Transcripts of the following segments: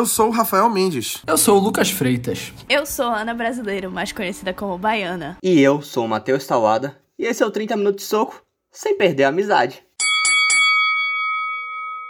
Eu sou o Rafael Mendes. Eu sou o Lucas Freitas. Eu sou a Ana Brasileiro, mais conhecida como Baiana. E eu sou o Matheus Tawada. E esse é o 30 Minutos de Soco, sem perder a amizade.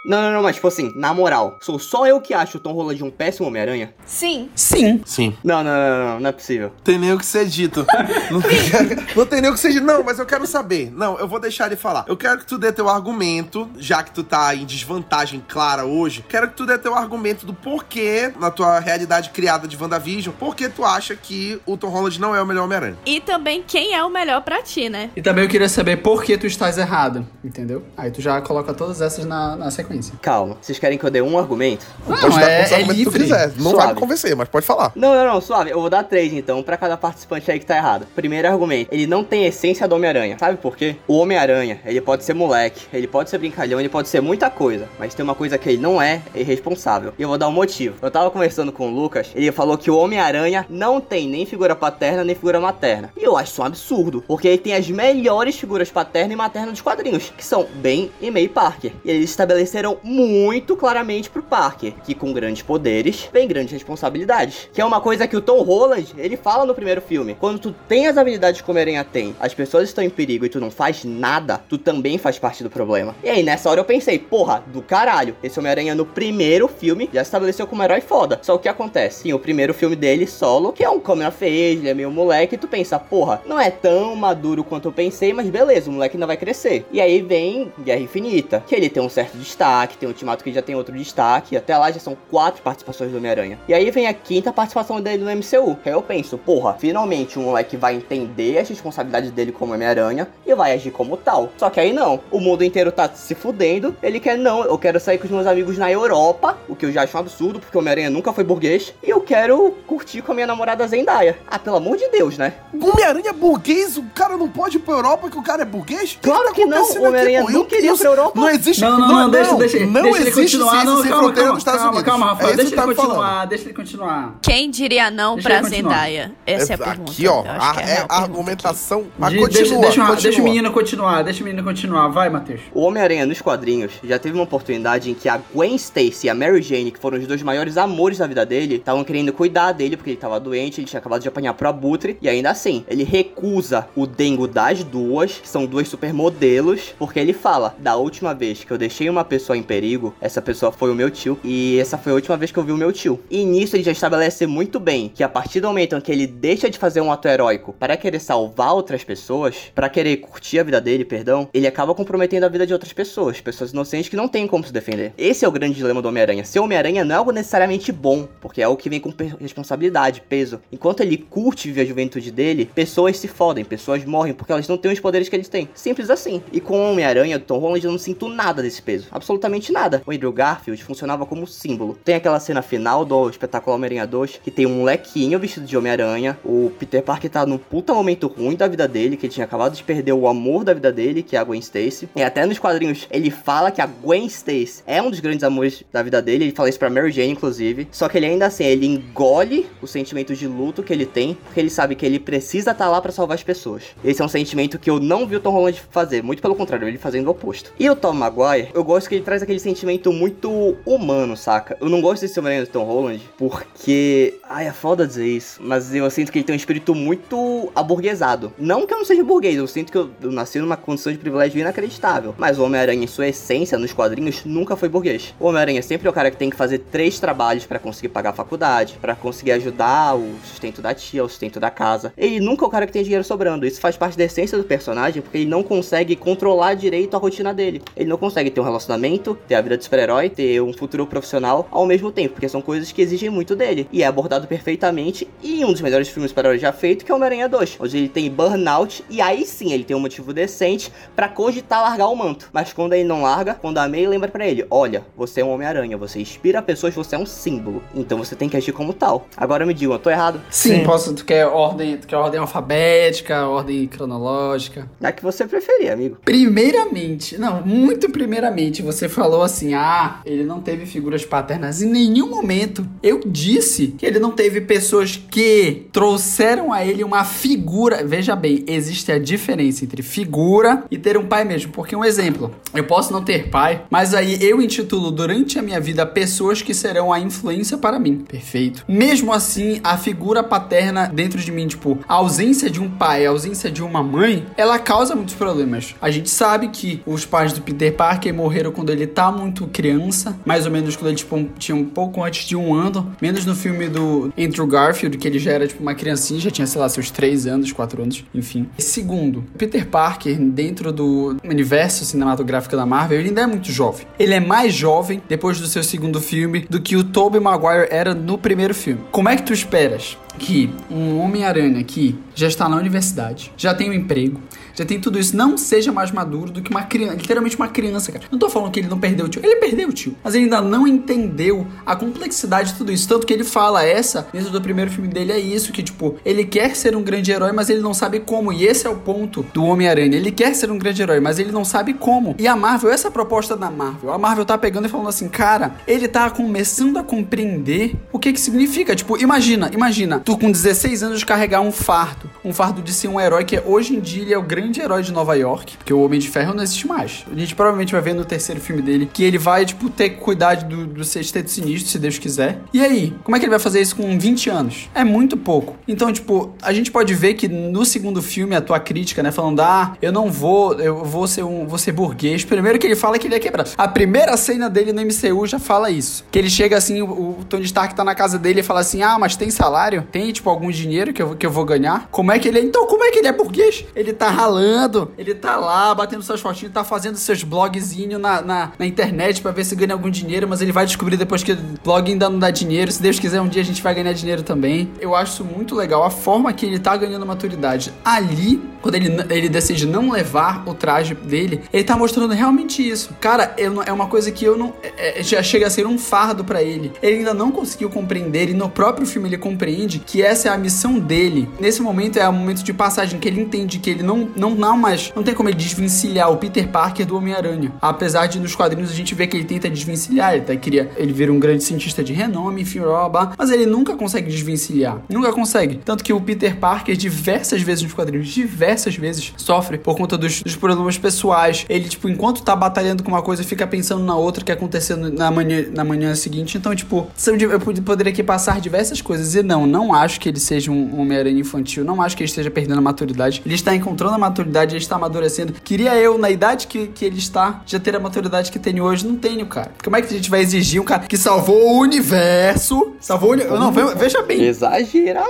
Não, não, não, mas tipo assim, na moral, sou só eu que acho o Tom Holland um péssimo Homem-Aranha? Sim. Sim. Sim. Não, não, não, não, não é possível. Tem nem o que ser dito. não, tem, não tem nem o que ser dito. Não, mas eu quero saber. Não, eu vou deixar ele falar. Eu quero que tu dê teu argumento, já que tu tá em desvantagem clara hoje. Quero que tu dê teu argumento do porquê, na tua realidade criada de WandaVision, porquê tu acha que o Tom Holland não é o melhor Homem-Aranha. E também quem é o melhor pra ti, né? E também eu queria saber por que tu estás errado, entendeu? Aí tu já coloca todas essas na, na sequência. Calma, vocês querem que eu dê um argumento? Não, pode dar é, é tu livre. quiser. Não vai Suave. me convencer, mas pode falar. Não, não, não, suave. Eu vou dar três então, pra cada participante aí que tá errado. Primeiro argumento: ele não tem essência do Homem-Aranha. Sabe por quê? O Homem-Aranha, ele pode ser moleque, ele pode ser brincalhão, ele pode ser muita coisa. Mas tem uma coisa que ele não é, é irresponsável. E eu vou dar um motivo. Eu tava conversando com o Lucas, ele falou que o Homem-Aranha não tem nem figura paterna nem figura materna. E eu acho isso um absurdo, porque ele tem as melhores figuras paterna e materna dos quadrinhos, que são Ben e May Parker. E eles estabeleceram muito claramente pro Parker que com grandes poderes vem grandes responsabilidades. Que é uma coisa que o Tom Holland, ele fala no primeiro filme. Quando tu tem as habilidades que o Homem-Aranha tem, as pessoas estão em perigo e tu não faz nada, tu também faz parte do problema. E aí, nessa hora eu pensei, porra, do caralho. Esse Homem-Aranha no primeiro filme já estabeleceu como herói foda. Só o que acontece? Sim, o primeiro filme dele, solo, que é um câmera fez, ele é meio moleque, e tu pensa, porra, não é tão maduro quanto eu pensei, mas beleza, o moleque ainda vai crescer. E aí vem Guerra Infinita, que ele tem um certo destaque, tem o Ultimato que já tem outro destaque, e até lá já são quatro participações do Homem-Aranha. E aí vem a quinta participação dele no MCU, que aí eu penso, porra, finalmente um moleque vai entender as responsabilidades dele como Homem-Aranha e vai agir como tal. Só que aí não, o mundo inteiro tá se fudendo, ele quer não, eu quero sair com os meus amigos na Europa, o que eu já acho um absurdo, porque o Homem-Aranha nunca foi burguês, e eu quero curtir com a minha namorada Zendaya. Ah, pelo amor de Deus, né? Homem-Aranha é burguês? O cara não pode ir pra Europa que o cara é burguês? O que Claro tá que não, o Homem-Aranha não queria ir pra Europa. Não existe... Não, não, não, deixa, deixa, não deixa ele existe continuar. ciência Não, sem calma, fronteira calma, nos Estados calma, Unidos. calma, É Rafael, isso deixa ele tá me falando. continuar, deixa ele continuar. Quem diria não Deixa pra continuar. Zendaya? Essa é a pergunta. Aqui, ó, a, é a é argumentação... Mas De- continua, deixa, deixa, continua. deixa o menino continuar, deixa o menino continuar. Vai, Matheus. O Homem-Aranha nos quadrinhos já teve uma oportunidade em que a Gwen Stacy e a Mary Jane, que foram os dois maiores amores da vida dele, estavam querendo cuidar dele porque ele tava doente, ele tinha acabado de apanhar pro Abutre, e ainda assim, ele recusa o dengo das duas, que são duas supermodelos, porque ele fala: da última vez que eu deixei uma pessoa em perigo, essa pessoa foi o meu tio, e essa foi a última vez que eu vi o meu tio. E nisso ele já estabelece muito bem que a partir do momento em que ele deixa de fazer um ato heróico para querer salvar outras pessoas, para querer curtir a vida dele, perdão, ele acaba comprometendo a vida de outras pessoas, pessoas inocentes que não têm como se defender. Esse é o grande dilema do Homem-Aranha. Ser Homem-Aranha não é algo necessariamente bom, porque é algo que vem com responsabilidade, peso. Enquanto ele curte viver a juventude dele, pessoas se fodem, pessoas morrem porque elas não têm os poderes que eles têm. Simples assim. E com o Homem-Aranha Tom Holland eu não sinto nada desse peso. Absolutamente nada. O Andrew Garfield funcionava como símbolo. Tem aquela cena final do espetáculo Homem-Aranha 2, que tem um molequinho vestido de Homem-Aranha. O Peter Parker tá num puta momento ruim da vida dele, que ele tinha acabado de perder o amor da vida dele, que é a Gwen Stacy. E até nos quadrinhos ele fala que a Gwen Stacy é um dos grandes amores da vida dele. Ele fala isso pra Mary Jane, inclusive. Só que ele ainda assim, ele engole o sentimento de luto que ele tem, porque ele sabe que ele precisa estar lá pra salvar as pessoas. Esse é um sentimento que eu não vi o Tom Holland fazer, muito pelo contrário, ele fazendo o oposto. E o Tom Maguire, eu gosto que ele traz aquele sentimento muito humano, saca? Eu não gosto desse Homem-Aranha do Tom Holland, porque. Ai, é foda dizer isso, mas eu sinto que ele tem um espírito muito aburguesado. Não que eu não seja burguês, eu sinto que eu, eu nasci numa condição de privilégio inacreditável. Mas o Homem-Aranha, em sua essência, nos quadrinhos, nunca foi burguês. O Homem-Aranha sempre é o cara que tem que fazer três trabalhos pra conseguir pagar a faculdade, pra conseguir ajudar o sustento da tia, o sustento da casa. Ele nunca é o cara que tem dinheiro sobrando. Isso faz parte da essência do personagem, porque ele não consegue controlar direito a rotina dele. Ele não consegue ter um relacionamento, ter a vida de super-herói, ter um futuro profissional ao mesmo tempo, porque são coisas que exigem muito dele. E é abordado perfeitamente em um dos melhores filmes super-heróis já feito, que é Homem-Aranha 2, onde ele tem burnout e aí sim ele tem um motivo decente pra cogitar largar o manto. Mas quando ele não larga, quando a May lembra pra ele: Olha, você é um Homem-Aranha, você inspira pessoas, você é um símbolo. Então você tem que agir como tal. Agora me digam, eu tô errado? Sim, Sim. posso. Tu quer ordem, tu quer ordem alfabética, ordem cronológica? É a que você preferir, amigo. Primeiramente, não, muito primeiramente, você Você falou assim: ah, ele não teve figuras paternas. Em nenhum momento eu disse que ele não teve pessoas que trouxeram a ele uma figura. Veja bem, existe a diferença entre figura e ter um pai mesmo. Porque, um exemplo, eu posso não ter pai, mas aí eu intitulo durante a minha vida pessoas que serão a influência para mim. Perfeito. Mesmo assim, a figura paterna dentro de mim, tipo, a ausência de um pai, a ausência de uma mãe, ela causa muitos problemas. A gente sabe que os pais do Peter Parker morreram quando ele tá muito criança, mais ou menos quando ele tipo, tinha um pouco antes de um ano, menos no filme do Andrew Garfield, que ele já era tipo uma criancinha, já tinha, sei lá, seus 3 anos, 4 anos, enfim. Segundo, Peter Parker, dentro do universo cinematográfico da Marvel, ele ainda é muito jovem. Ele é mais jovem depois do seu segundo filme do que o Tobey Maguire era no primeiro filme. Como é que tu esperas que um Homem-Aranha que já está na universidade, já tem um emprego, já tem tudo isso, não seja mais maduro do que uma criança, literalmente uma criança, cara. Não tô falando que ele não perdeu o tio, ele perdeu o tio, mas ele ainda não entendeu a complexidade de tudo isso. Tanto que ele fala essa, dentro do primeiro filme dele, é isso, que tipo, ele quer ser um grande herói, mas ele não sabe como. E esse é o ponto do Homem-Aranha. Ele quer ser um grande herói, mas ele não sabe como. E a Marvel, essa é a proposta da Marvel. A Marvel tá pegando e falando assim, cara, ele tá começando a compreender o que que significa. Tipo, imagina, imagina, tu com 16 anos carregar um fardo, um fardo de ser um herói que hoje em dia ele é o grande herói de Nova York, porque o Homem de Ferro não existe mais. A gente provavelmente vai ver no terceiro filme dele que ele vai, tipo, ter cuidado do, do sexteto sinistro, se Deus quiser. E aí, como é que ele vai fazer isso com 20 anos? É muito pouco. Então, tipo, a gente pode ver que no segundo filme, a tua crítica, né, falando, ah, eu não vou, eu vou ser um, vou ser burguês. Primeiro que ele fala que ele é quebrado. A primeira cena dele no MCU já fala isso. Que ele chega assim, o, o Tony Stark tá na casa dele e fala assim, ah, mas tem salário? Tem, tipo, algum dinheiro que eu, que eu vou ganhar? Como é que ele é? Então, como é que ele é burguês? Ele tá ralando, ele tá lá, batendo suas fotinhos, tá fazendo seus blogzinhos na, na, na internet para ver se ganha algum dinheiro, mas ele vai descobrir depois que o blog ainda não dá dinheiro. Se Deus quiser, um dia a gente vai ganhar dinheiro também. Eu acho muito legal, a forma que ele tá ganhando maturidade. Ali, quando ele, ele decide não levar o traje dele, ele tá mostrando realmente isso. Cara, eu, é uma coisa que eu não. É, é já chega a ser um fardo para ele. Ele ainda não conseguiu compreender, e no próprio filme ele compreende que essa é a missão dele. Nesse momento é o momento de passagem que ele entende que ele não, não, não mais. Não tem como ele desvencilhar o Peter Parker do Homem-Aranha. Apesar de nos quadrinhos a gente ver que ele tenta desvencilhar, ele até queria. Ele vira um grande cientista de renome, enfim, blá, mas ele nunca consegue desvencilhar. Nunca consegue. Tanto que o Peter Parker, diversas vezes nos quadrinhos, diversas vezes, sofre por conta dos, dos problemas pessoais. Ele, tipo, enquanto tá batalhando com uma coisa, fica pensando na outra que aconteceu na manhã, na manhã seguinte. Então, tipo, eu poderia aqui passar diversas coisas. E não, não acho que ele seja um Homem-Aranha infantil. Não acho que ele esteja perdendo a maturidade. Ele está encontrando a maturidade, ele está amadurecendo. Queria eu, na idade que, que ele está, já ter a maturidade que tenho hoje. Não tenho, cara. Como é que a gente vai exigir um cara que salvou o universo? Salvou o universo. Não, veja bem. Exagerado.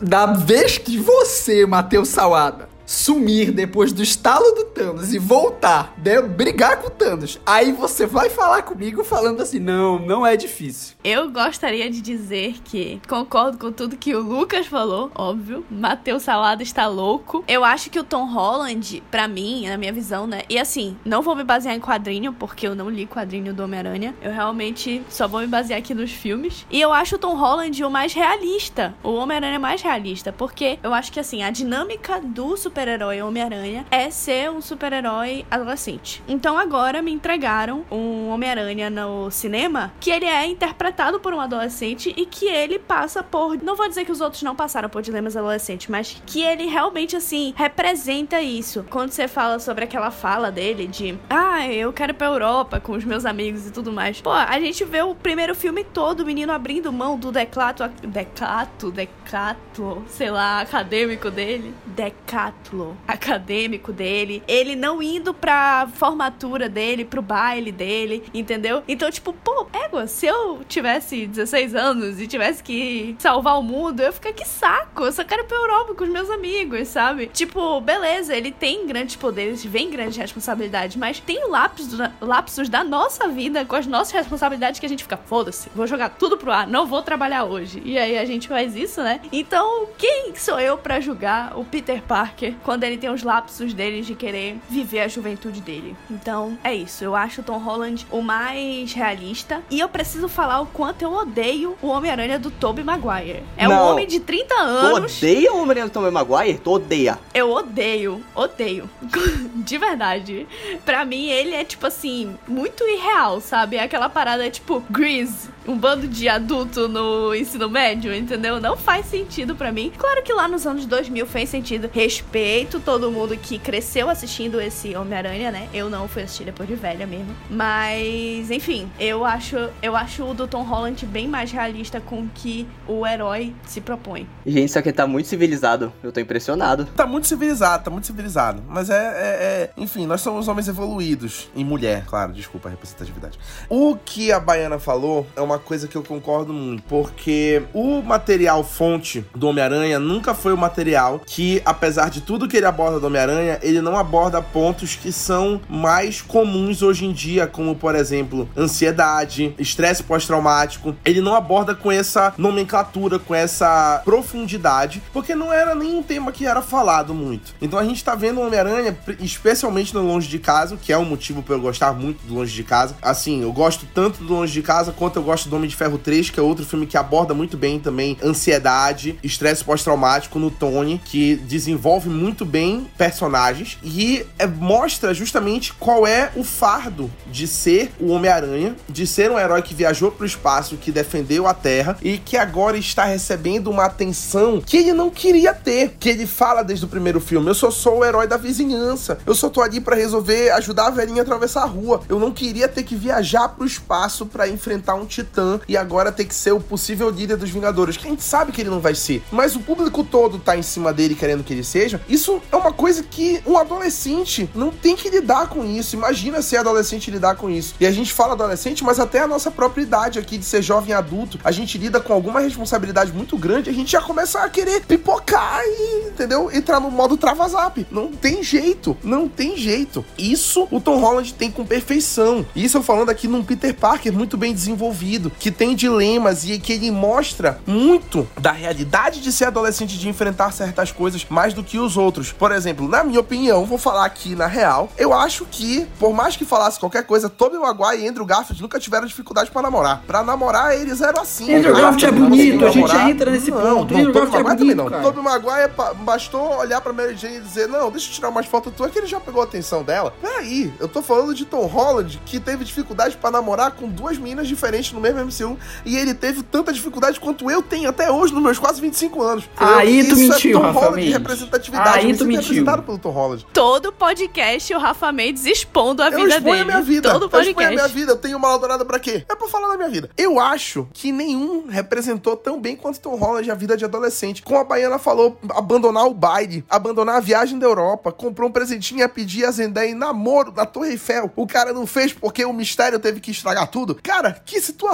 Da vez que você, Matheus Salada, sumir depois do estalo do Thanos e voltar, né, brigar com o Thanos, aí você vai falar comigo falando assim: não, não é difícil. Eu gostaria de dizer que concordo com tudo que o Lucas falou, óbvio. Matheus Salada está louco. Eu acho que o Tom Holland, para mim, na minha visão, né? E assim, não vou me basear em quadrinho, porque eu não li quadrinho do Homem-Aranha. Eu realmente só vou me basear aqui nos filmes. E eu acho o Tom Holland o mais realista. O Homem-Aranha mais realista. Porque eu acho que assim, a dinâmica do super super-herói Homem-Aranha é ser um super-herói adolescente. Então agora me entregaram um Homem-Aranha no cinema que ele é interpretado por um adolescente e que ele passa por. Não vou dizer que os outros não passaram por dilemas adolescentes, mas que ele realmente, assim, representa isso. Quando você fala sobre aquela fala dele de ah, eu quero ir pra Europa com os meus amigos e tudo mais. Pô, a gente vê o primeiro filme todo, o menino abrindo mão do declato. Declato, decato, sei lá, acadêmico dele. Decato acadêmico dele, ele não indo pra formatura dele, pro baile dele, entendeu? Então, tipo, pô, égua, se eu tivesse 16 anos e tivesse que salvar o mundo, eu ia ficar que saco, eu só quero ir pra Europa com os meus amigos, sabe? Tipo, beleza, ele tem grandes poderes, vem grandes responsabilidades, mas tem lapsos, lapsos da nossa vida com as nossas responsabilidades que a gente fica, foda-se, vou jogar tudo pro ar, não vou trabalhar hoje. E aí a gente faz isso, né? Então, quem sou eu para julgar o Peter Parker Quando ele tem os lapsos dele de querer viver a juventude dele. Então, é isso. Eu acho o Tom Holland o mais realista. E eu preciso falar o quanto eu odeio o Homem-Aranha do Tobey Maguire. É um Não. homem de 30 Tu anos. odeia o Homem-Aranha do Tom Maguire? Tu odeia. Eu odeio, odeio. De verdade. Pra mim, ele é, tipo assim, muito irreal, sabe? É aquela parada, tipo, Grease, um bando de adulto no ensino médio, entendeu? Não faz sentido pra mim. Claro que lá nos anos 2000 fez sentido. Respeito todo mundo que cresceu assistindo esse Homem-Aranha, né? Eu não fui assistir depois de velha mesmo. Mas, enfim, eu acho, eu acho o do Tom Holland bem mais realista com o que o herói se propõe. Gente, isso aqui tá muito civilizado. Eu tô impressionado. Tá muito civilizado, tá muito civilizado. Mas é, é- é- Enfim, nós somos homens evoluídos. Em mulher, claro, desculpa a representatividade. O que a Baiana falou é uma coisa que eu concordo muito. Porque o material fonte do Homem-Aranha nunca foi o material que, apesar de tudo que ele aborda do Homem-Aranha, ele não aborda pontos que são mais comuns hoje em dia, como, por exemplo, ansiedade, estresse pós-traumático. Ele não aborda com essa nomenclatura, com essa profundidade, porque não era nem um tema que era falado muito. Então a gente tá vendo o Homem-Aranha, especialmente no Longe de Casa, que é um motivo pra eu gostar muito do Longe de Casa. Assim, eu gosto tanto do Longe de Casa quanto eu gosto do Homem de Ferro 3, que é outro filme que aborda muito bem também ansiedade, estresse pós-traumático no Tony, que desenvolve muito bem personagens e é, mostra justamente qual é o fardo de ser o Homem-Aranha, de ser um herói que viajou pro espaço, que defendeu a Terra e que agora está recebendo uma atenção que ele não queria ter. Que ele fala desde o primeiro filme: eu só sou o herói da vizinhança, eu só tô ali pra resolver ajudar a velhinha a atravessar a rua. Eu não queria ter que viajar pro espaço pra enfrentar um titã e agora ter que ser o possível líder dos Vingadores. Que a gente sabe que ele não vai ser, mas o público todo tá em cima dele querendo que ele seja. Isso é uma coisa que um adolescente não tem que lidar com isso. Imagina ser adolescente lidar com isso. E a gente fala adolescente, mas até a nossa própria idade aqui de ser jovem adulto, a gente lida com alguma responsabilidade muito grande, a gente já começa a querer pipocar e, entendeu? Entrar no modo travazap. Não tem jeito, não tem jeito. Isso o Tom Holland tem com perfeição. Isso eu falando aqui num Peter Parker muito bem desenvolvido, que tem dilemas e que ele mostra muito da realidade de ser adolescente, de enfrentar certas coisas mais do que os outros. Por exemplo, na minha opinião, vou falar aqui na real, eu acho que, por mais que falasse qualquer coisa, Tobey Maguire e Andrew Garfield nunca tiveram dificuldade pra namorar. Pra namorar, eles eram assim. Andrew Garfield é bonito, a gente já entra nesse não, ponto. Não, Andrew Garfield é Maguire também bonito, não. cara. Tobey Maguire bastou olhar pra Mary Jane e dizer, não, deixa eu tirar umas fotos tuas que ele já pegou a atenção dela. Peraí, eu tô falando de Tom Holland, que teve dificuldade pra namorar com duas meninas diferentes no mesmo MCU, e ele teve tanta dificuldade quanto eu tenho até hoje, nos meus quase 25 anos. Aí tu Isso mentiu, é Tom Rafa Holland, Mendes. representatividade. Aí tu mentiu. representado pelo Tom Holland. Todo podcast o Rafa Mendes expondo a Eu vida dele. a minha vida. Todo eu exponho a podcast. minha vida. Eu tenho uma dourada pra quê? É pra falar da minha vida. Eu acho que nenhum representou tão bem quanto Tom Holland a vida de adolescente. Como a Baiana falou, abandonar o baile, abandonar a viagem da Europa, comprou um presentinho e ia pedir a Zendaya em namoro na Torre Eiffel. O cara não fez porque o mistério teve que estragar tudo. Cara, que situação.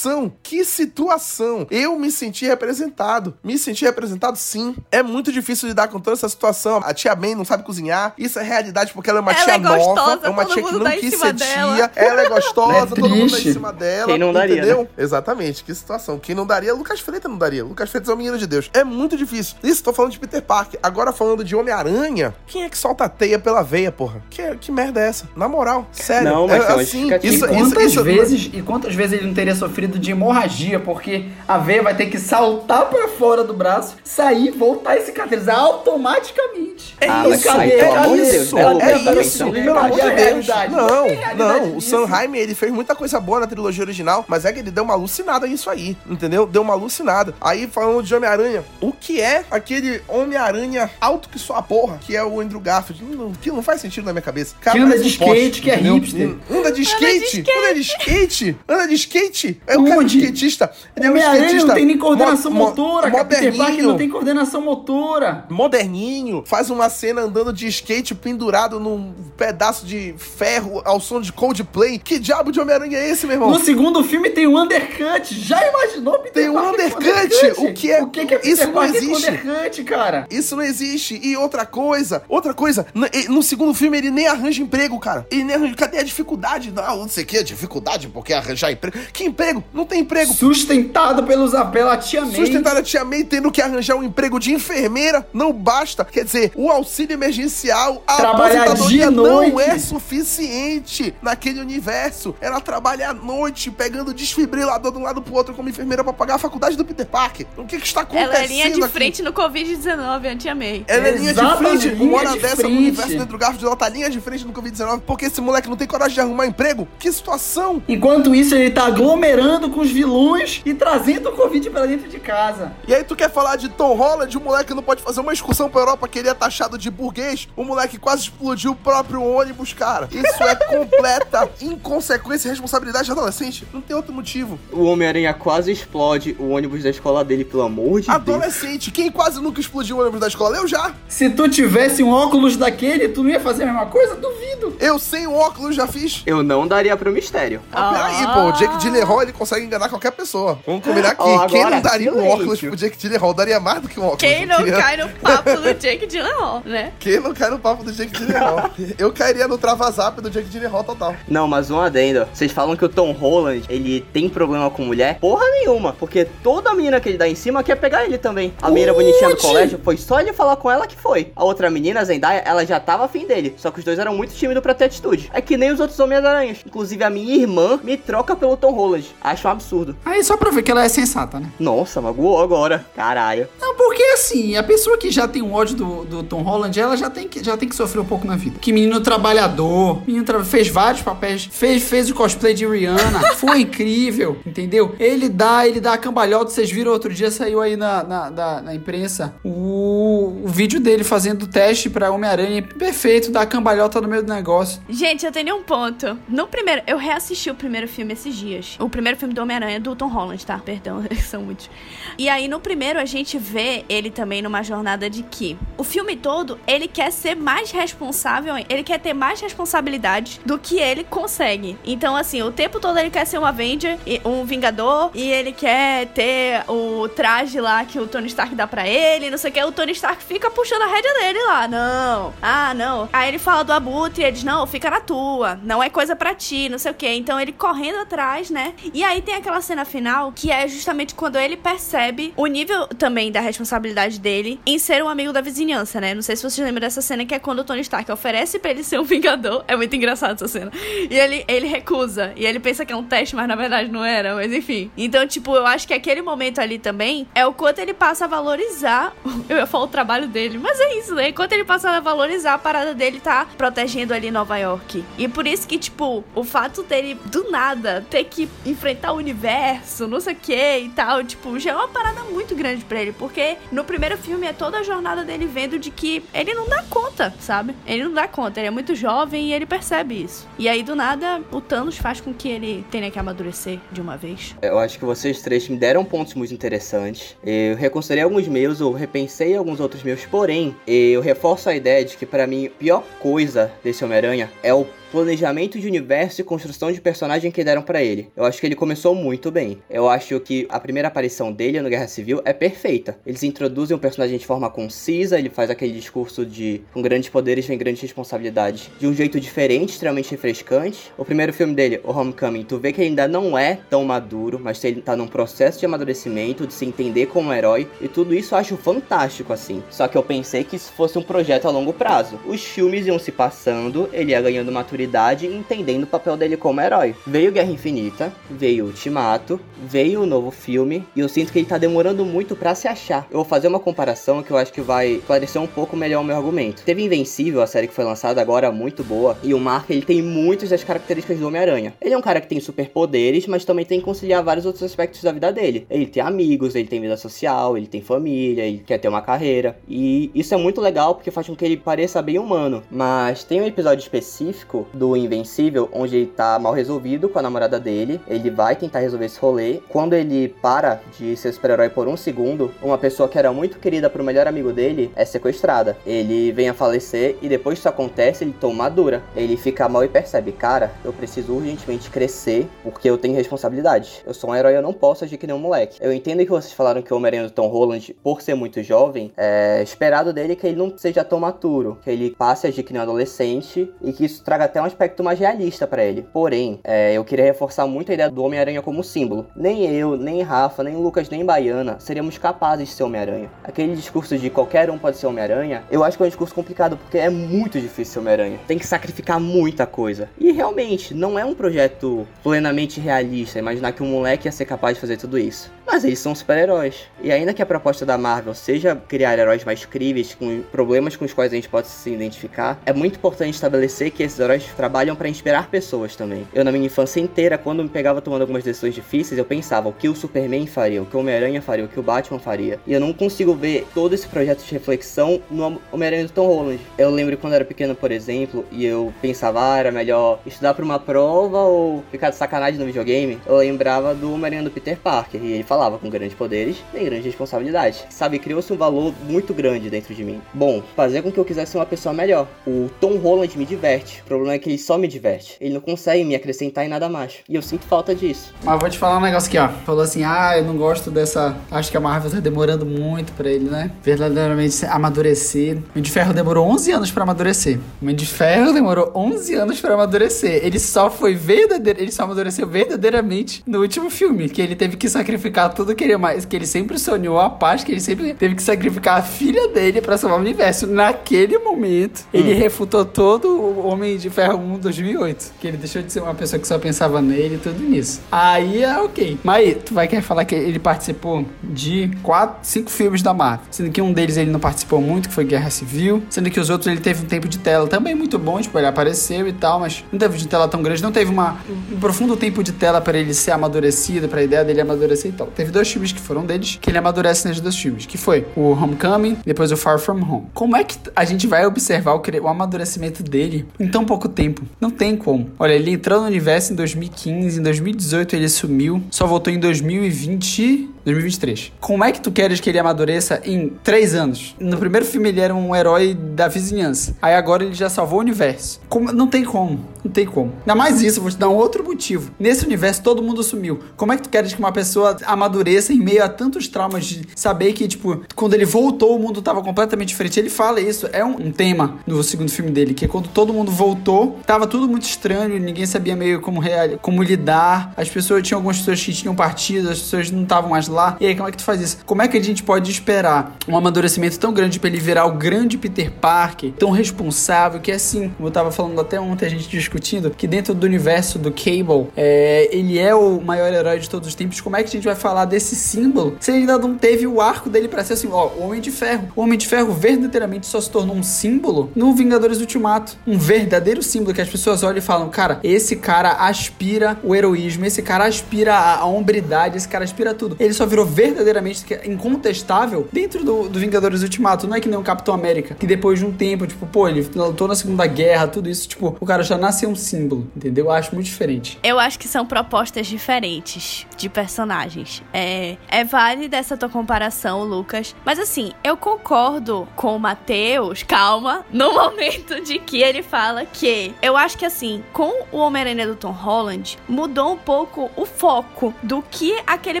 Que situação. Eu me senti representado. Me senti representado sim. É muito difícil lidar com toda essa situação. A tia Ben não sabe cozinhar. Isso é realidade porque ela é uma Ela tia é gostosa, nova. É uma todo tia que mundo não quis ser dela. tia. Ela é gostosa, É todo mundo dá em cima dela. Quem não daria, entendeu? né? Exatamente, que situação. Quem não daria, Lucas Freitas não daria. Lucas Freitas é um menino de Deus. É muito difícil. Isso, tô falando de Peter Parker. Agora falando de Homem-Aranha, quem é que solta a teia pela veia, porra? Que, que merda é essa? Na moral, sério. Não, mas é, assim, isso, e isso, quantas isso, vezes e quantas vezes ele não teria sofrido de hemorragia porque a veia vai ter que saltar pra fora do braço, sair, voltar e cicatrizar automaticamente. É Ah, isso, sai, é pelo amor de Deus, é Lucas? isso, pelo amor de é a Deus. realidade. Não, Não tem realidade não, o Raimi, ele fez muita coisa boa na trilogia original, mas é que ele deu uma alucinada nisso aí, entendeu? Deu uma alucinada. Aí, falando de Homem-Aranha, o que é aquele Homem-Aranha alto que só a porra, que é o Andrew Garfield? Não, que não faz sentido na minha cabeça. Cara, Que anda de poste, skate, que é entendeu? hipster. Anda de skate, anda de skate, anda de skate. É o cara skatista. Ele é um skatista não tem nem coordenação mo- mo- motora. Peter Parker não tem coordenação motora. moderninho, faz uma cena andando de skate pendurado num pedaço de ferro ao som de Coldplay. Que diabo de Homem-Aranha é esse, meu irmão? No segundo filme tem um undercut. Já imaginou Peter Tem um undercut, Gente, o que é- O que, que é isso não existe. Hunt, cara? Isso não existe. E outra coisa, outra coisa, no, no segundo filme ele nem arranja emprego, cara. Ele nem arranja. Cadê a dificuldade? Não, não sei o que, dificuldade porque arranjar emprego. Que emprego? Não tem emprego. Sustentado pelos, pela tia May. Sustentar a tia May tendo que arranjar um emprego de enfermeira não basta. Quer dizer, o auxílio emergencial, a Trabalhar aposentadoria dia e não noite. é suficiente naquele universo. Ela trabalha à noite, pegando desfibrilador de um lado pro outro como enfermeira pra pagar a faculdade do Peter Parker. O que que está acontecendo Ela é linha de aqui? frente no Covid-19, a tia May. Ela é linha de Exatamente, frente. linha Uma hora de dessa frente. no universo dentro do Garfield, ela tá linha de frente no Covid-19 porque esse moleque não tem coragem de arrumar emprego. Que situação! Enquanto isso, ele tá aglomerando com os vilões e trazendo o Covid pra dentro de casa. E aí tu quer falar de Tom Holland, o moleque não pode fazer uma excursão pra Europa que ele é taxado de burguês, o moleque quase explodiu o próprio ônibus, cara. Isso é completa inconsequência e responsabilidade de adolescente. Não tem outro motivo. O Homem-Aranha quase explode o ônibus da escola dele, pelo amor de Deus. Adolescente, quem quase nunca explodiu o ônibus da escola? Eu já. Se tu tivesse um óculos daquele, tu não ia fazer a mesma coisa? Duvido. Eu sem o óculos já fiz. Eu não daria pro mistério. Ah, peraí, pô, o Jake Gyllenhaal, ele consegue enganar qualquer pessoa. Vamos combinar aqui. Quem agora, não daria um óculos pro Jake Gyllenhaal? Daria mais do que um óculos. Quem não queria- cai no papo do Jake Gyllenhaal, né? Quem não cai no papo do Jake Gyllenhaal? Eu cairia no trava-zap do Jake Gyllenhaal total. Não, mas um adendo. Vocês falam que o Tom Holland, ele tem problema com mulher? Porra nenhuma. Porque toda menina que ele dá em cima quer pegar ele também. A menina bonitinha do colégio, foi só ele falar com ela que foi. A outra menina, a Zendaya, ela já tava afim dele. Só que os dois eram muito tímidos pra ter atitude. É que nem os outros Homens-Aranhas. Inclusive, a minha irmã me troca pelo Tom Holland. Acho um absurdo. Aí só pra ver que ela é sensata, né? Nossa, magoou agora. Caralho. Não, porque assim, a pessoa que já tem um ódio do, do Tom Holland, ela já tem, que, já tem que sofrer um pouco na vida. Que menino trabalhador, menino tra- fez vários papéis, fez, fez o cosplay de Rihanna, foi incrível, entendeu? Ele dá, ele dá a cambalhota, vocês viram outro dia, saiu aí na, na, na- na imprensa, o, o vídeo dele fazendo teste pra Homem-Aranha, perfeito, dá a cambalhota no meio do negócio. Gente, eu tenho um ponto. No primeiro, eu reassisti o primeiro filme esses dias. O primeiro filme do Homem-Aranha do Tom Holland, tá? Perdão, são muitos. E aí, no primeiro, a gente vê ele também numa jornada de que o filme todo, ele quer ser mais responsável, ele quer ter mais responsabilidade do que ele consegue. Então, assim, o tempo todo ele quer ser um Avenger, um Vingador, e ele quer ter o traje lá que o Tony Stark dá pra ele, não sei o que. O Tony Stark fica puxando a rédea dele lá. Não, ah, não. Aí ele fala do Abutre e ele diz: Não, fica na tua, não é coisa pra ti, não sei o que. Então ele correndo atrás, né? E aí tem aquela cena final que é justamente quando ele percebe o nível também da responsabilidade dele em ser um amigo da vizinhança, né? Não sei se vocês lembram dessa cena que é quando o Tony Stark oferece pra ele ser um vingador. É muito engraçado essa cena. E ele, ele recusa. E ele pensa que é um teste, mas na verdade não era. Mas enfim. Então, tipo, eu acho que aquele momento ali também é o quanto ele passa a valorizar. Eu ia falar o trabalho dele, mas é isso, né? Enquanto ele passa a valorizar a parada dele tá protegendo ali Nova York. E por isso que, tipo, o fato dele do nada ter que enfrentar o universo, não sei o que e tal, tipo, já é uma parada muito grande pra ele. Porque no primeiro filme é toda a jornada dele vendo de que ele não dá conta, sabe? Ele não dá conta, ele é muito jovem e ele percebe isso. E aí, do nada, o Thanos faz com que ele tenha que amadurecer de uma vez. Eu acho que vocês três me deram pontos muito interessantes. Eu reconsiderei alguns meus, ou repensei alguns outros meus, porém, eu reforço a ideia de que pra mim a pior coisa desse Homem-Aranha é o planejamento de universo e construção de personagem que deram pra ele. Eu acho que ele começou muito bem. Eu acho que a primeira aparição dele no Guerra Civil é perfeita. Eles introduzem o personagem de forma concisa, ele faz aquele discurso de com grandes poderes vem grandes responsabilidades, de um jeito diferente, extremamente refrescante. O primeiro filme dele, o Homecoming, tu vê que ele ainda não é tão maduro, mas ele tá num processo de amadurecimento, de se entender como herói, e tudo isso eu acho fantástico assim. Só que eu pensei que isso fosse um projeto a longo prazo. Os filmes iam se passando, ele ia ganhando maturidade e entendendo o papel dele como herói. Veio Guerra Infinita, veio Ultimato, veio o novo filme, e eu sinto que ele tá demorando muito pra se achar. Eu vou fazer uma comparação que eu acho que vai esclarecer um pouco melhor o meu argumento. Teve Invencível, a série que foi lançada agora, muito boa, e o Mark ele tem muitas das características do Homem-Aranha. Ele é um cara que tem superpoderes, mas também tem que conciliar vários outros aspectos da vida dele. Ele tem amigos, ele tem vida social, ele tem família, ele quer ter uma carreira. E isso é muito legal porque faz com que ele pareça bem humano. Mas tem um episódio específico do Invencível, onde ele tá mal resolvido com a namorada dele. Ele vai tentar resolver esse rolê. Quando ele para de ser super-herói por um segundo, uma pessoa que era muito querida pro melhor amigo dele é sequestrada. Ele vem a falecer e depois que isso acontece, ele toma dura. Ele fica mal e percebe, cara, eu preciso urgentemente crescer porque eu tenho responsabilidade. Eu sou um herói, eu não posso agir que nem um moleque. Eu entendo que vocês falaram que o Homem-Aranha do Tom Holland, por ser muito jovem, é esperado dele que ele não seja tão maturo, que ele passe a agir que nem um adolescente e que isso traga até um aspecto mais realista para ele. Porém, é, eu queria reforçar muito a ideia do Homem-Aranha como símbolo. Nem eu, nem Rafa, nem Lucas, nem Baiana seríamos capazes de ser Homem-Aranha. Aquele discurso de qualquer um pode ser Homem-Aranha, eu acho que é um discurso complicado porque é muito difícil ser Homem-Aranha. Tem que sacrificar muita coisa. E realmente, não é um projeto plenamente realista imaginar que um moleque ia ser capaz de fazer tudo isso. Mas eles são super-heróis. E ainda que a proposta da Marvel seja criar heróis mais críveis, com problemas com os quais a gente pode se identificar, é muito importante estabelecer que esses heróis trabalham para inspirar pessoas também. Eu, na minha infância inteira, quando me pegava tomando algumas decisões difíceis, eu pensava o que o Superman faria, o que o Homem-Aranha faria, o que o Batman faria. E eu não consigo ver todo esse projeto de reflexão no Homem-Aranha do Tom Holland. Eu lembro quando eu era pequeno, por exemplo, e eu pensava, ah, era melhor estudar para uma prova ou ficar de sacanagem no videogame. Eu lembrava do Homem-Aranha do Peter Parker, e ele falava com grandes poderes nem grandes responsabilidades. Sabe, criou-se um valor muito grande dentro de mim. Bom, fazer com que eu quisesse ser uma pessoa melhor. O Tom Holland me diverte. O problema é que ele só me diverte. Ele não consegue me acrescentar em nada mais. E eu sinto falta disso. Mas vou te falar um negócio aqui, ó. Falou assim: ah, eu não gosto dessa. Acho que a Marvel tá demorando muito pra ele, né? Verdadeiramente amadurecer. O de Ferro demorou 11 anos pra amadurecer. O de Ferro demorou 11 anos pra amadurecer. Ele só foi verdadeiro. Ele só amadureceu verdadeiramente no último filme. Que ele teve que sacrificar tudo que ele, mais, que ele sempre sonhou, a paz que ele sempre teve que sacrificar a filha dele pra salvar o universo. Naquele momento, ele Hum. refutou todo o Homem de Ferro 1 2008. Que ele deixou de ser uma pessoa que só pensava nele e tudo nisso. Aí é ok. Mas tu vai querer falar que ele participou de quatro, cinco filmes da Marvel. Sendo que um deles ele não participou muito, que foi Guerra Civil. Sendo que os outros ele teve um tempo de tela também muito bom, tipo, ele apareceu e tal, mas não teve de tela tão grande, não teve uma, um profundo tempo de tela pra ele ser amadurecido, pra ideia dele amadurecer e tal. Teve dois filmes que foram deles, que ele amadurece nesses dois filmes, que foi o Homecoming, depois o Far From Home. Como é que a gente vai observar o, o amadurecimento dele em tão pouco tempo? Não tem como. Olha, ele entrou no universo em 2015, em 2018 ele sumiu, só voltou em 2020 2023. Como é que tu queres que ele amadureça em três anos? No primeiro filme ele era um herói da vizinhança. Aí agora ele já salvou o universo. Como- Não tem como. Não tem como. Ainda mais isso, vou te dar um outro motivo. Nesse universo todo mundo sumiu. Como é que tu queres que uma pessoa amadureça em meio a tantos traumas de saber que, tipo, quando ele voltou o mundo tava completamente diferente? Ele fala isso. É um, um tema no segundo filme dele, que é quando todo mundo voltou, tava tudo muito estranho, ninguém sabia meio como, real, como lidar. As pessoas, tinham algumas pessoas que tinham partido, as pessoas não estavam mais lá. E aí, como é que tu faz isso? Como é que a gente pode esperar um amadurecimento tão grande pra ele virar o grande Peter Parker, tão responsável, que assim, como eu tava falando até ontem, a gente discutindo, que dentro do universo do Cable, é, ele é o maior herói de todos os tempos. Como é que a gente vai falar desse símbolo se ele ainda não teve o arco dele pra ser assim, ó, o Homem de Ferro? O Homem de Ferro verdadeiramente só se tornou um símbolo no Vingadores Ultimato. Um verdadeiro símbolo que as pessoas olham e falam, cara, esse cara aspira o heroísmo, esse cara aspira a, a hombridade, esse cara aspira tudo. Ele só virou verdadeiramente incontestável dentro do, do Vingadores Ultimato. Não é que nem o Capitão América, que depois de um tempo, tipo, pô, ele lutou na Segunda Guerra, tudo isso, tipo, o cara já nasceu um símbolo, entendeu? Eu acho muito diferente. Eu acho que são propostas diferentes de personagens. É, é válida essa tua comparação, Lucas. Mas assim, eu concordo com o Matheus, calma, no momento de que ele fala que eu acho que assim, com o Homem-Aranha do Tom Holland, mudou um pouco o foco do que aquele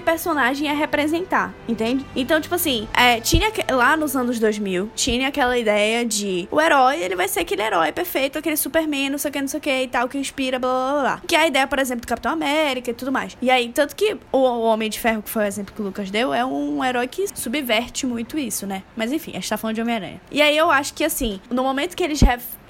personagem representar, entende? Então, tipo assim, é, tinha lá nos anos 2000, tinha aquela ideia de o herói, ele vai ser aquele herói perfeito, aquele Superman, não sei o que, não sei o que e tal, que inspira, blá blá blá. Que é a ideia, por exemplo, do Capitão América e tudo mais. E aí, tanto que o, o Homem de Ferro, que foi o exemplo que o Lucas deu, é um herói que subverte muito isso, né? Mas enfim, a gente tá falando de Homem-Aranha. E aí eu acho que assim, no momento que eles,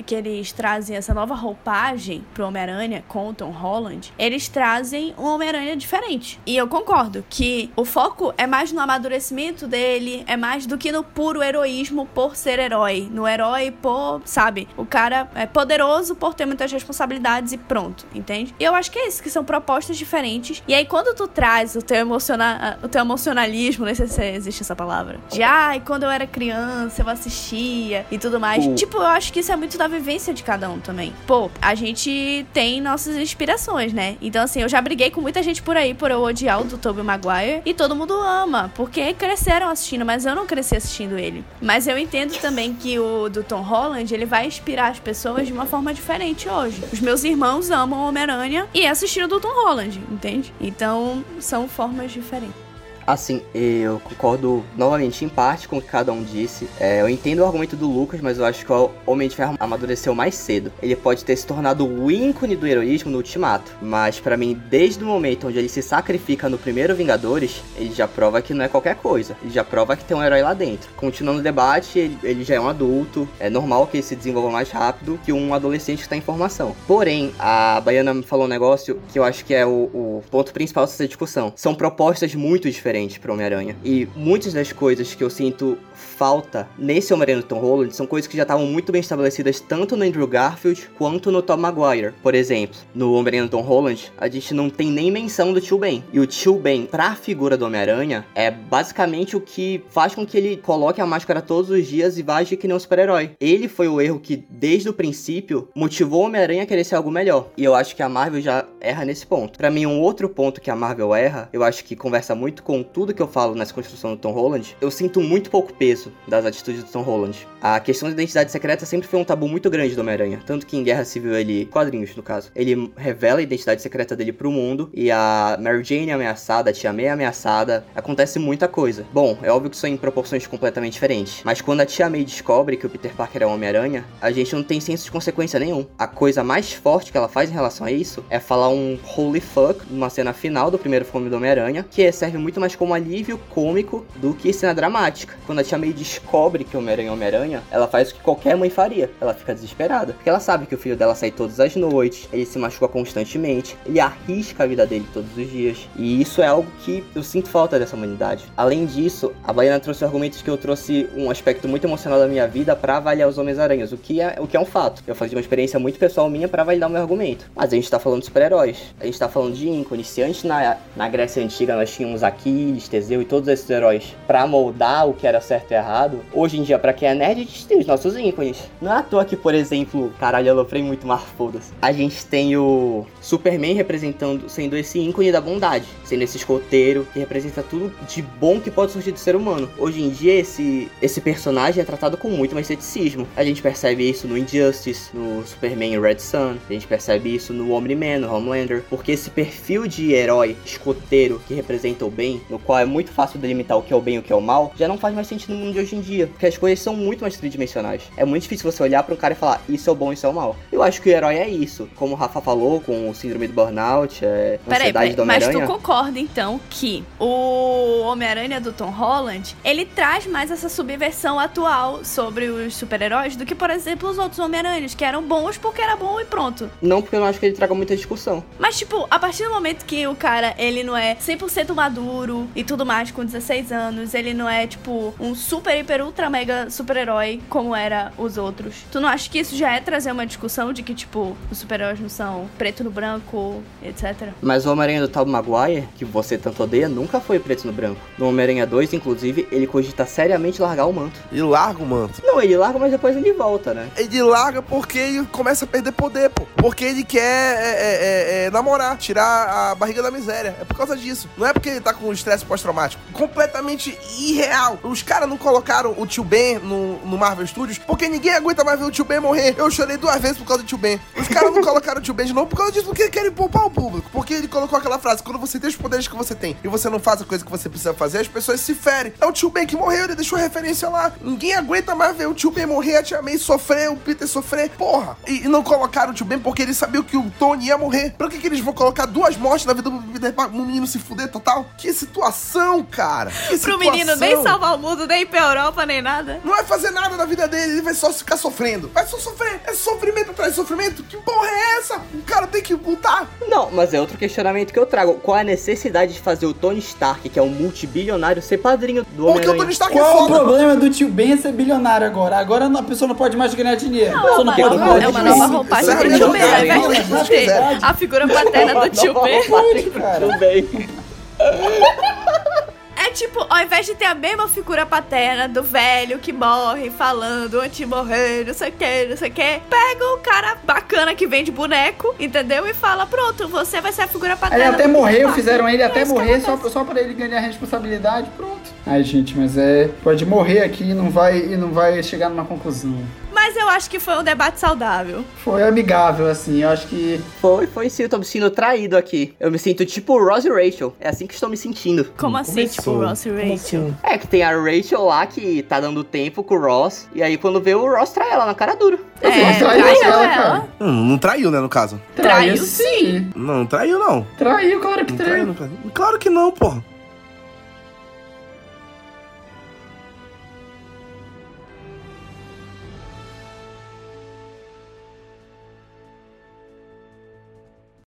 que eles trazem essa nova roupagem pro Homem-Aranha com o Tom Holland, eles trazem um Homem-Aranha diferente. E eu concordo que o foco é mais no amadurecimento dele, é mais do que no puro heroísmo por ser herói. No herói por, sabe, o cara é poderoso por ter muitas responsabilidades e pronto, entende? E eu acho que é isso, que são propostas diferentes. E aí quando tu traz o teu, emociona o teu emocionalismo, não sei se existe essa palavra, de ai, ah, quando eu era criança eu assistia e tudo mais. Uh. Tipo, eu acho que isso é muito da vivência de cada um também. Pô, a gente tem nossas inspirações, né? Então assim, eu já briguei com muita gente por aí por eu odiar o do Tobey Maguire e todo mundo ama, porque cresceram assistindo, mas eu não cresci assistindo ele. Mas eu entendo também que o do Tom Holland, ele vai inspirar as pessoas de uma forma diferente hoje. Os meus irmãos amam Homem-Aranha e assistiram do Tom Holland, entende? Então, são formas diferentes. Assim, eu concordo novamente em parte com o que cada um disse. É, eu entendo o argumento do Lucas, mas eu acho que o Homem de Ferro amadureceu mais cedo. Ele pode ter se tornado o ícone do heroísmo no Ultimato, mas para mim, desde o momento onde ele se sacrifica no primeiro Vingadores, ele já prova que não é qualquer coisa. Ele já prova que tem um herói lá dentro. Continuando o debate, ele, ele já é um adulto, é normal que ele se desenvolva mais rápido que um adolescente que está em formação. Porém, a Baiana me falou um negócio que eu acho que é o, o ponto principal dessa discussão. São propostas muito diferentes diferente pro Homem-Aranha. E muitas das coisas que eu sinto falta nesse Homem-Aranha do Tom Holland são coisas que já estavam muito bem estabelecidas tanto no Andrew Garfield quanto no Tom Maguire. Por exemplo, no Homem-Aranha do Tom Holland, a gente não tem nem menção do Tio Ben. E o Tio Ben, pra figura do Homem-Aranha, é basicamente o que faz com que ele coloque a máscara todos os dias e vá agir que nem um super-herói. Ele foi o erro que, desde o princípio, motivou o Homem-Aranha a querer ser algo melhor. E eu acho que a Marvel já erra nesse ponto. Para mim, um outro ponto que a Marvel erra, eu acho que conversa muito com tudo que eu falo nessa construção do Tom Holland, eu sinto muito pouco peso das atitudes do Tom Holland. A questão da identidade secreta sempre foi um tabu muito grande do Homem-Aranha, tanto que em Guerra Civil ele, quadrinhos no caso, ele revela a identidade secreta dele pro mundo e a Mary Jane é ameaçada, a Tia May é ameaçada, acontece muita coisa. Bom, é óbvio que são em proporções completamente diferentes, mas quando a Tia May descobre que o Peter Parker é o Homem-Aranha, a gente não tem senso de consequência nenhum. A coisa mais forte que ela faz em relação a isso é falar um holy fuck numa cena final do primeiro filme do Homem-Aranha, que serve muito mais como alívio cômico do que cena dramática. Quando a Tia May descobre que o Homem-Aranha é Homem-Aranha, ela faz o que qualquer mãe faria. Ela fica desesperada. Porque ela sabe que o filho dela sai todas as noites, ele se machuca constantemente, ele arrisca a vida dele todos os dias. E isso é algo que eu sinto falta dessa humanidade. Além disso, a Baiana trouxe argumentos que eu trouxe um aspecto muito emocional da minha vida para avaliar os Homens-Aranhas, o que é o que é um fato. Eu fazia uma experiência muito pessoal minha para validar o meu argumento. Mas a gente tá falando de super-heróis. A gente tá falando de ícones. Se antes na, na Grécia Antiga nós tínhamos Aquiles, Teseu e todos esses heróis para moldar o que era certo e errado, hoje em dia, para quem é nerd, gente tem os nossos ícones. Não é à toa que, por exemplo, caralho, eu aloprei muito mais foda-se. A gente tem o Superman representando, sendo esse ícone da bondade, sendo esse escoteiro que representa tudo de bom que pode surgir do ser humano. Hoje em dia, esse, esse personagem é tratado com muito mais ceticismo. A gente percebe isso no Injustice, no Superman Red Sun, a gente percebe isso no Omni-Man, no Homelander, porque esse perfil de herói escoteiro que representa o bem, no qual é muito fácil delimitar o que é o bem e o que é o mal, já não faz mais sentido no mundo de hoje em dia, porque as coisas são muito mais tridimensionais. É muito difícil você olhar para um cara e falar isso é o bom isso é o mal. Eu acho que o herói é isso, como o Rafa falou, com o síndrome do burnout, é, peraí, peraí, do Mas tu concorda então que o Homem-Aranha do Tom Holland, ele traz mais essa subversão atual sobre os super-heróis do que, por exemplo, os outros Homem-Aranhas, que eram bons porque era bom e pronto. Não, porque eu não acho que ele traga muita discussão. Mas, tipo, a partir do momento que o cara, ele não é 100% maduro e tudo mais, com 16 anos, ele não é, tipo, um super, hiper, ultra, mega super-herói como era os outros. Tu não acha que isso já é trazer uma discussão de que, tipo, os super-heróis não são preto no branco, etc? Mas o Homem-Aranha do Tobey Maguire, que você tanto odeia, nunca foi preto no branco. No Homem-Aranha 2, inclusive, ele cogita seriamente largar o manto. Ele larga o manto? Não, ele larga, mas depois ele volta, né? Ele larga porque ele começa a perder poder, pô. Porque ele quer é, é, é, é namorar, tirar a barriga da miséria. É por causa disso. Não é porque ele tá com estresse pós-traumático. Completamente irreal. Os caras não colocaram o tio Ben no, no Marvel Studios porque ninguém aguenta mais ver o tio Ben morrer. Eu chorei duas vezes por causa do tio Ben. Os caras não colocaram o tio Ben de novo por causa disso, porque querem poupar o público. Porque ele colocou aquela frase: quando você tem os poderes que você tem e você não faz a coisa que você precisa fazer, as pessoas se ferem. É o tio Ben que morreu, ele deixou referência lá. Ninguém aguenta mais ver o tio Ben morrer, a tia May sofrer, o Peter sofrer. Porra. E, e não colocaram o tio Ben porque eles sabiam que o Tony ia morrer. Pra que, que eles vão colocar duas mortes na vida do Peter Parker? Um menino se fuder total? Que situação, cara. Que Pro menino nem salvar o mundo, nem ir pra Europa, nem nada. Não vai fazer nada da vida dele, ele vai só ficar sofrendo. Vai só sofrer. É sofrimento atrás de sofrimento. Que porra é essa? O cara tem que lutar. Não, mas é outro questionamento que eu trago. Qual a necessidade de fazer o Tony Stark, que é um multibilionário, ser padrinho do Porque o? Tony Stark é Qual o foda. problema do tio Ben ser bilionário agora? Agora a pessoa não pode mais ganhar dinheiro. pessoa não Não, pode é mais uma ganhar nova dinheiro. roupagem é do tio Ben. Não, não, não, a figura paterna do tio Ben. Tudo bem. É tipo, ao invés de ter a mesma figura paterna do velho que morre falando antes de morrer, não sei o que, não sei o que, pega o cara bacana que vende boneco, entendeu? E fala: pronto, você vai ser a figura paterna. ele até morreu, fizeram ele É até morrer só, só pra ele ganhar responsabilidade, pronto. Ai, gente, mas é. Pode morrer aqui e não vai, e não vai chegar numa conclusão. Mas eu acho que foi um debate saudável. Foi amigável, assim, eu acho que. Foi, foi sim, eu tô me sentindo traído aqui. Eu me sinto tipo Ross e Rachel. É assim que estou me sentindo. Como assim, tipo, Começou. Ross e Rachel? assim? É que tem a Rachel lá que tá dando tempo com o Ross. E aí quando vê o Ross trai ela na cara dura. É, Mas traiu traiu ela, ela. cara. Hum, não traiu, né, no caso. Traiu sim. Não, não traiu, não. Traiu, claro que Não traiu, traiu. Claro que não, porra.